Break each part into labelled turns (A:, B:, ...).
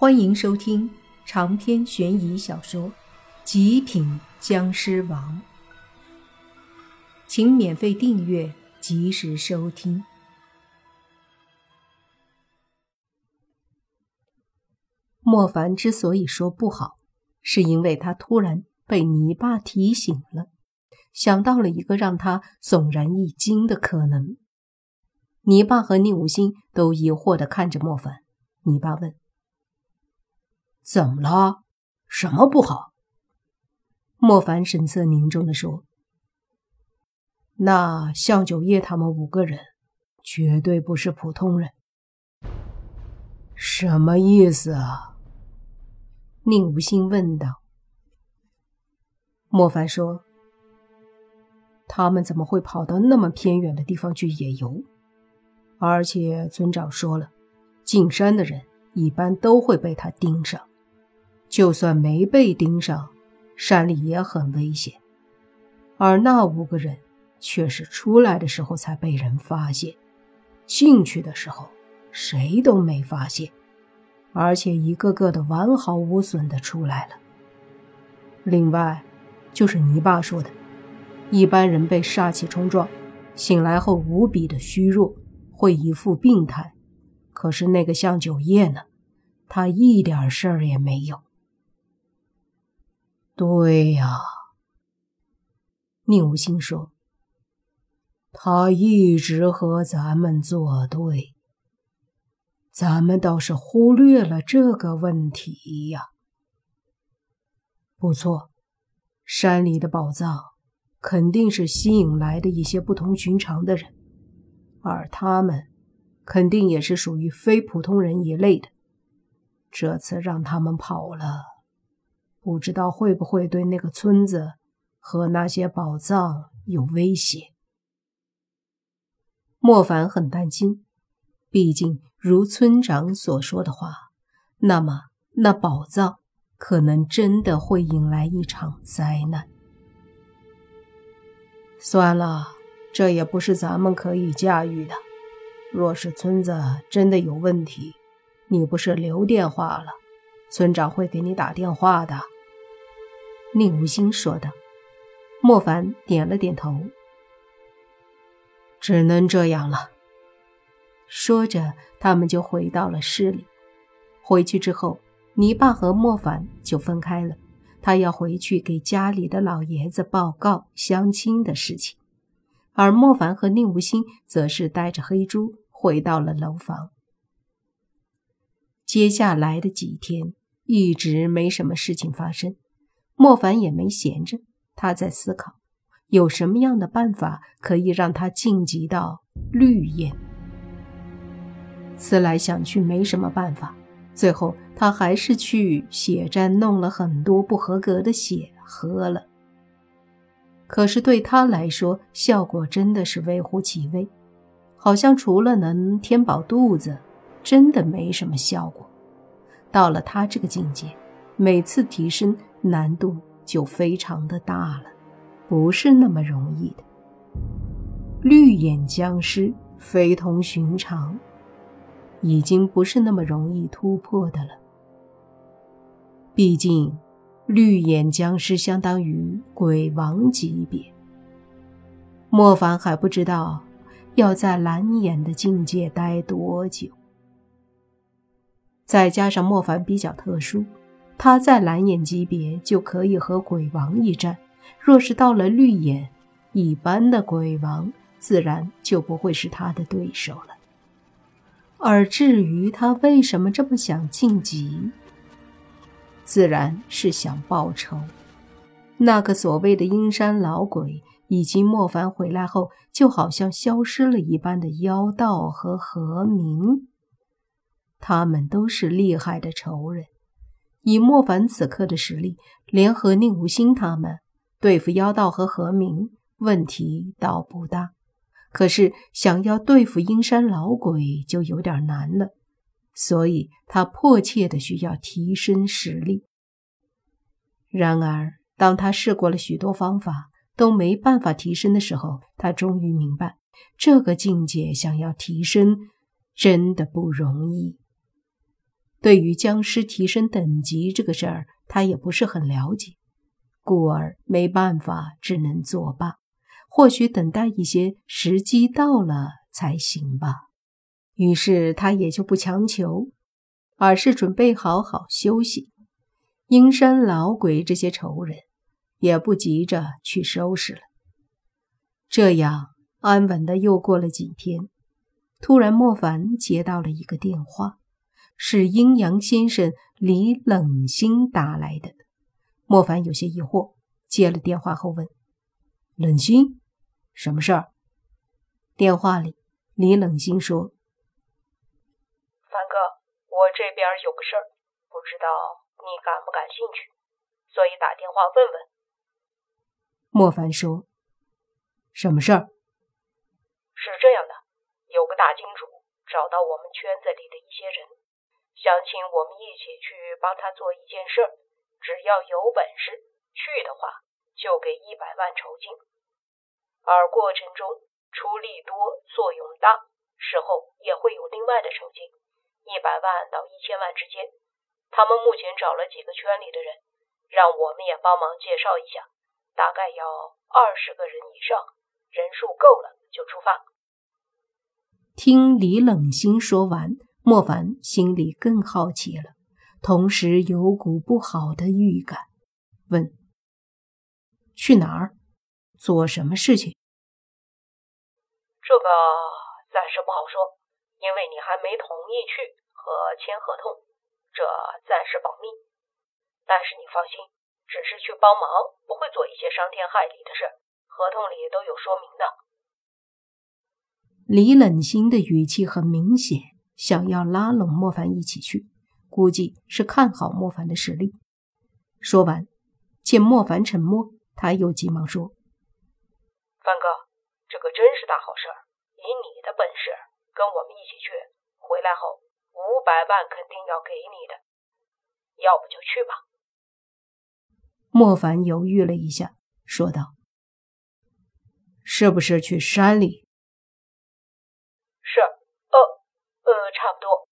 A: 欢迎收听长篇悬疑小说《极品僵尸王》，请免费订阅，及时收听。莫凡之所以说不好，是因为他突然被泥巴提醒了，想到了一个让他悚然一惊的可能。泥巴和宁无心都疑惑的看着莫凡。泥巴问。
B: 怎么了？什么不好？
A: 莫凡神色凝重地说：“
B: 那向九叶他们五个人绝对不是普通人。”什么意思啊？
A: 宁无心问道。莫凡说：“他们怎么会跑到那么偏远的地方去野游？而且村长说了，进山的人一般都会被他盯上。”就算没被盯上，山里也很危险。而那五个人却是出来的时候才被人发现，进去的时候谁都没发现，而且一个个的完好无损的出来了。另外，就是你爸说的，一般人被煞气冲撞，醒来后无比的虚弱，会一副病态。可是那个向九叶呢，他一点事儿也没有。
B: 对呀，
A: 宁无心说：“
B: 他一直和咱们作对，咱们倒是忽略了这个问题呀。
A: 不错，山里的宝藏肯定是吸引来的一些不同寻常的人，而他们肯定也是属于非普通人一类的。这次让他们跑了。”不知道会不会对那个村子和那些宝藏有威胁？莫凡很担心，毕竟如村长所说的话，那么那宝藏可能真的会引来一场灾难。算了，这也不是咱们可以驾驭的。若是村子真的有问题，你不是留电话了，村长会给你打电话的。宁无心说道。莫凡点了点头，只能这样了。说着，他们就回到了市里。回去之后，泥巴和莫凡就分开了。他要回去给家里的老爷子报告相亲的事情，而莫凡和宁无心则是带着黑猪回到了楼房。接下来的几天，一直没什么事情发生。莫凡也没闲着，他在思考有什么样的办法可以让他晋级到绿焰。思来想去，没什么办法，最后他还是去血站弄了很多不合格的血喝了。可是对他来说，效果真的是微乎其微，好像除了能填饱肚子，真的没什么效果。到了他这个境界，每次提升。难度就非常的大了，不是那么容易的。绿眼僵尸非同寻常，已经不是那么容易突破的了。毕竟，绿眼僵尸相当于鬼王级别。莫凡还不知道要在蓝眼的境界待多久，再加上莫凡比较特殊。他在蓝眼级别就可以和鬼王一战，若是到了绿眼，一般的鬼王自然就不会是他的对手了。而至于他为什么这么想晋级，自然是想报仇。那个所谓的阴山老鬼，以及莫凡回来后就好像消失了一般的妖道和何明，他们都是厉害的仇人。以莫凡此刻的实力，联合宁无心他们对付妖道和何明，问题倒不大。可是想要对付阴山老鬼就有点难了，所以他迫切的需要提升实力。然而，当他试过了许多方法都没办法提升的时候，他终于明白，这个境界想要提升，真的不容易。对于僵尸提升等级这个事儿，他也不是很了解，故而没办法，只能作罢。或许等待一些时机到了才行吧。于是他也就不强求，而是准备好好休息。阴山老鬼这些仇人，也不急着去收拾了。这样安稳的又过了几天，突然莫凡接到了一个电话，是阴阳先生李冷心打来的。莫凡有些疑惑，接了电话后问：“
B: 冷心，什么事儿？”
A: 电话里，李冷心说。
C: 凡哥我这边有个事儿，不知道你感不感兴趣，所以打电话问问。
A: 莫凡说：“
B: 什么事儿？”
C: 是这样的，有个大金主找到我们圈子里的一些人，想请我们一起去帮他做一件事儿，只要有本事去的话，就给一百万酬金，而过程中出力多作用大，事后也会有另外的酬金。一百万到一千万之间，他们目前找了几个圈里的人，让我们也帮忙介绍一下，大概要二十个人以上，人数够了就出发。
A: 听李冷心说完，莫凡心里更好奇了，同时有股不好的预感，问：“去哪儿？做什么事情？”
C: 这个暂时不好说。因为你还没同意去和签合同，这暂时保密。但是你放心，只是去帮忙，不会做一些伤天害理的事，合同里都有说明的。
A: 李冷心的语气很明显，想要拉拢莫凡一起去，估计是看好莫凡的实力。说完，见莫凡沉默，他又急忙说：“
C: 范哥，这可真是大好事儿，以你的本事。”跟我们一起去，回来后五百万肯定要给你的，要不就去吧。
A: 莫凡犹豫了一下，说道：“
B: 是不是去山里？”“
C: 是，呃，呃，差不多。”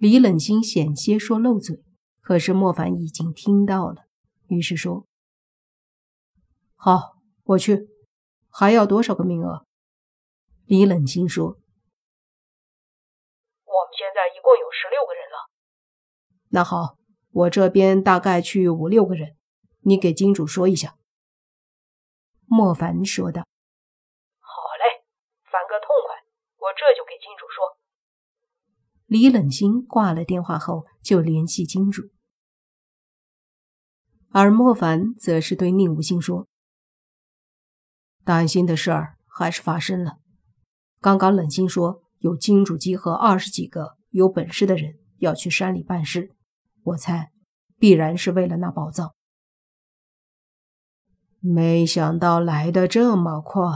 A: 李冷心险些说漏嘴，可是莫凡已经听到了，于是说：“
B: 好，我去。还要多少个名额？”
A: 李冷心说。
C: 我们现在一共有十六个人了。
B: 那好，我这边大概去五六个人，你给金主说一下。”
A: 莫凡说道。
C: “好嘞，凡哥痛快，我这就给金主说。”
A: 李冷心挂了电话后就联系金主，而莫凡则是对宁无心说：“
B: 担心的事儿还是发生了。刚刚冷心说。”有金主集合二十几个有本事的人要去山里办事，我猜必然是为了那宝藏。没想到来的这么快，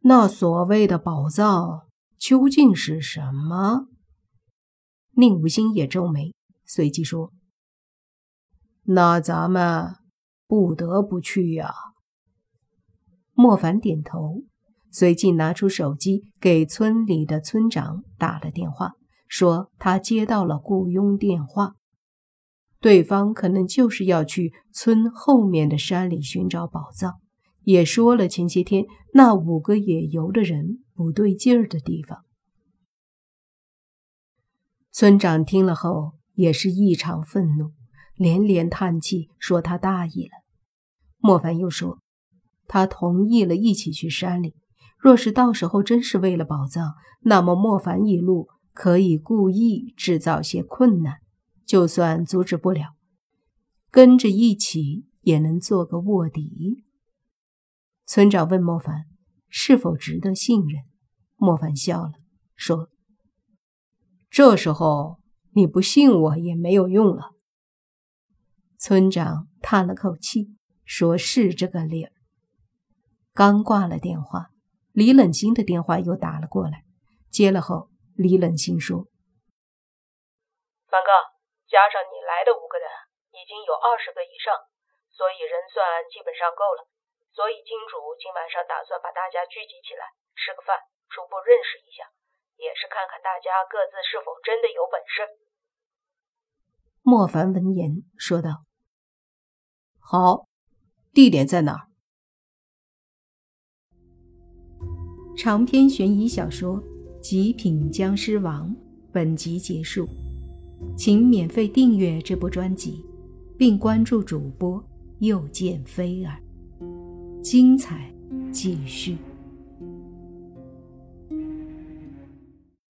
B: 那所谓的宝藏究竟是什么？
A: 宁无心也皱眉，随即说：“
B: 那咱们不得不去呀。”
A: 莫凡点头。随即拿出手机给村里的村长打了电话，说他接到了雇佣电话，对方可能就是要去村后面的山里寻找宝藏，也说了前些天那五个野游的人不对劲儿的地方。村长听了后也是异常愤怒，连连叹气，说他大意了。莫凡又说，他同意了一起去山里。若是到时候真是为了宝藏，那么莫凡一路可以故意制造些困难，就算阻止不了，跟着一起也能做个卧底。村长问莫凡是否值得信任，莫凡笑了，说：“
B: 这时候你不信我也没有用了。”
A: 村长叹了口气，说是这个理儿。刚挂了电话。李冷清的电话又打了过来，接了后，李冷清说：“
C: 凡哥，加上你来的五个人，已经有二十个以上，所以人算基本上够了。所以金主今晚上打算把大家聚集起来吃个饭，初步认识一下，也是看看大家各自是否真的有本事。
A: 莫凡闻言说道：“
B: 好，地点在哪儿？”
A: 长篇悬疑小说《极品僵尸王》本集结束，请免费订阅这部专辑，并关注主播又见菲儿，精彩继续。